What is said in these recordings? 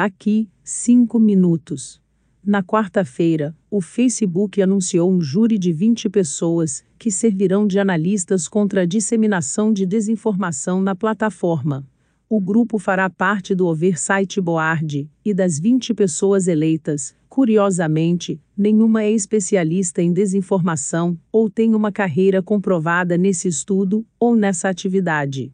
Aqui, 5 minutos. Na quarta-feira, o Facebook anunciou um júri de 20 pessoas, que servirão de analistas contra a disseminação de desinformação na plataforma. O grupo fará parte do Oversight Board, e das 20 pessoas eleitas, curiosamente, nenhuma é especialista em desinformação, ou tem uma carreira comprovada nesse estudo, ou nessa atividade.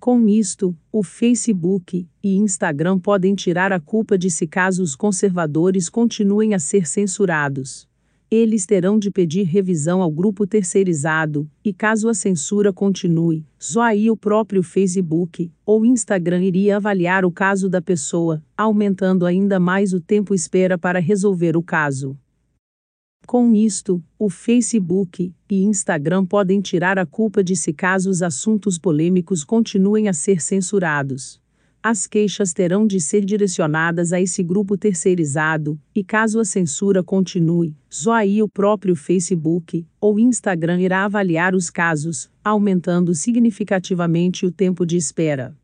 Com isto, o Facebook e Instagram podem tirar a culpa de se casos conservadores continuem a ser censurados. Eles terão de pedir revisão ao grupo terceirizado, e caso a censura continue, só aí o próprio Facebook ou Instagram iria avaliar o caso da pessoa, aumentando ainda mais o tempo espera para resolver o caso. Com isto, o Facebook e Instagram podem tirar a culpa de se caso os assuntos polêmicos continuem a ser censurados. As queixas terão de ser direcionadas a esse grupo terceirizado, e caso a censura continue, só aí o próprio Facebook ou Instagram irá avaliar os casos, aumentando significativamente o tempo de espera.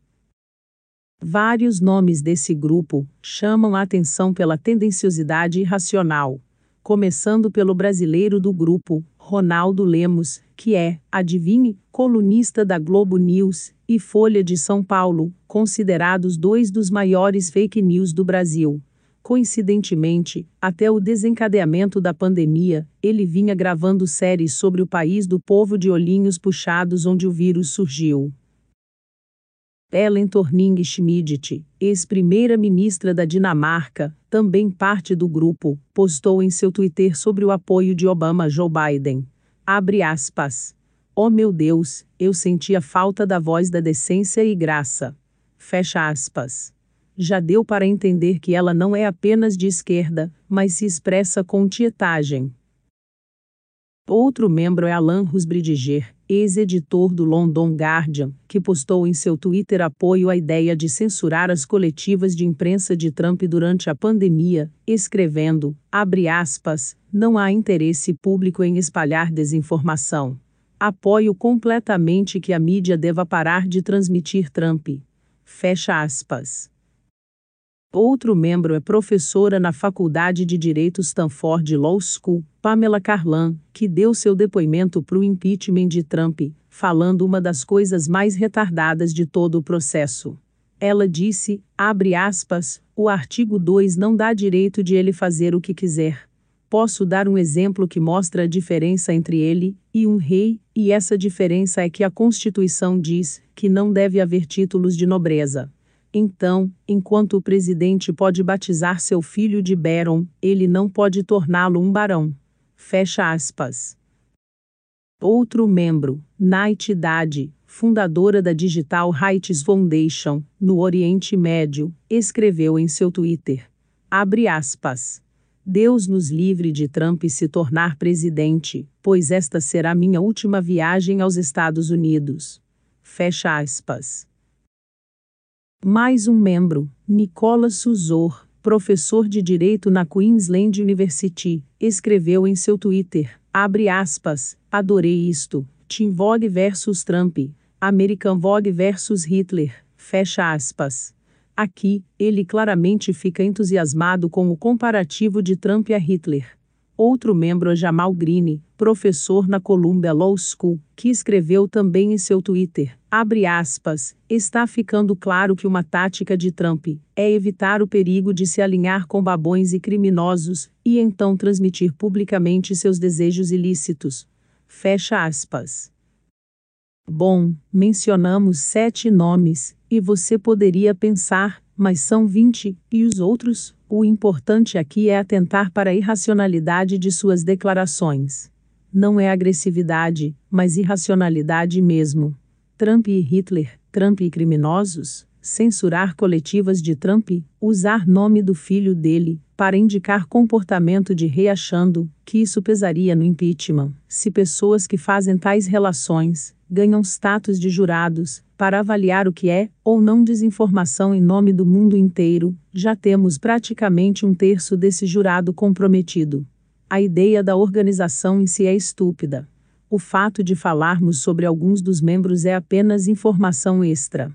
Vários nomes desse grupo chamam a atenção pela tendenciosidade irracional começando pelo brasileiro do grupo, Ronaldo Lemos, que é, adivinhe, colunista da Globo News e Folha de São Paulo, considerados dois dos maiores fake news do Brasil. Coincidentemente, até o desencadeamento da pandemia, ele vinha gravando séries sobre o país do povo de olhinhos puxados onde o vírus surgiu. Ellen Thorning-Schmidt, ex-primeira-ministra da Dinamarca, também parte do grupo, postou em seu Twitter sobre o apoio de Obama a Joe Biden. Abre aspas. Oh meu Deus, eu senti a falta da voz da decência e graça. Fecha aspas. Já deu para entender que ela não é apenas de esquerda, mas se expressa com tietagem. Outro membro é Alan Rusbridger, ex-editor do London Guardian, que postou em seu Twitter apoio à ideia de censurar as coletivas de imprensa de Trump durante a pandemia, escrevendo, aspas, não há interesse público em espalhar desinformação. Apoio completamente que a mídia deva parar de transmitir Trump. Fecha aspas. Outro membro é professora na Faculdade de Direito Stanford Law School, Pamela Carlan, que deu seu depoimento para o impeachment de Trump, falando uma das coisas mais retardadas de todo o processo. Ela disse, abre aspas, o artigo 2 não dá direito de ele fazer o que quiser. Posso dar um exemplo que mostra a diferença entre ele e um rei, e essa diferença é que a Constituição diz que não deve haver títulos de nobreza. Então, enquanto o presidente pode batizar seu filho de Baron, ele não pode torná-lo um barão. Fecha aspas. Outro membro, Night Dad, fundadora da Digital Rights Foundation, no Oriente Médio, escreveu em seu Twitter: abre aspas. Deus nos livre de Trump se tornar presidente, pois esta será minha última viagem aos Estados Unidos. Fecha aspas. Mais um membro, Nicolas Suzor, professor de Direito na Queensland University, escreveu em seu Twitter, abre aspas, adorei isto, Tim Vogue versus Trump, American Vogue versus Hitler, fecha aspas. Aqui, ele claramente fica entusiasmado com o comparativo de Trump a Hitler. Outro membro é Jamal Green, professor na Columbia Law School, que escreveu também em seu Twitter, abre aspas, está ficando claro que uma tática de Trump é evitar o perigo de se alinhar com babões e criminosos, e então transmitir publicamente seus desejos ilícitos. Fecha aspas. Bom, mencionamos sete nomes, e você poderia pensar, mas são vinte, e os outros? O importante aqui é atentar para a irracionalidade de suas declarações. Não é agressividade, mas irracionalidade mesmo. Trump e Hitler, Trump e criminosos, censurar coletivas de Trump, usar nome do filho dele, para indicar comportamento de rei achando que isso pesaria no impeachment. Se pessoas que fazem tais relações ganham status de jurados, para avaliar o que é ou não desinformação em nome do mundo inteiro, já temos praticamente um terço desse jurado comprometido. A ideia da organização em si é estúpida. O fato de falarmos sobre alguns dos membros é apenas informação extra.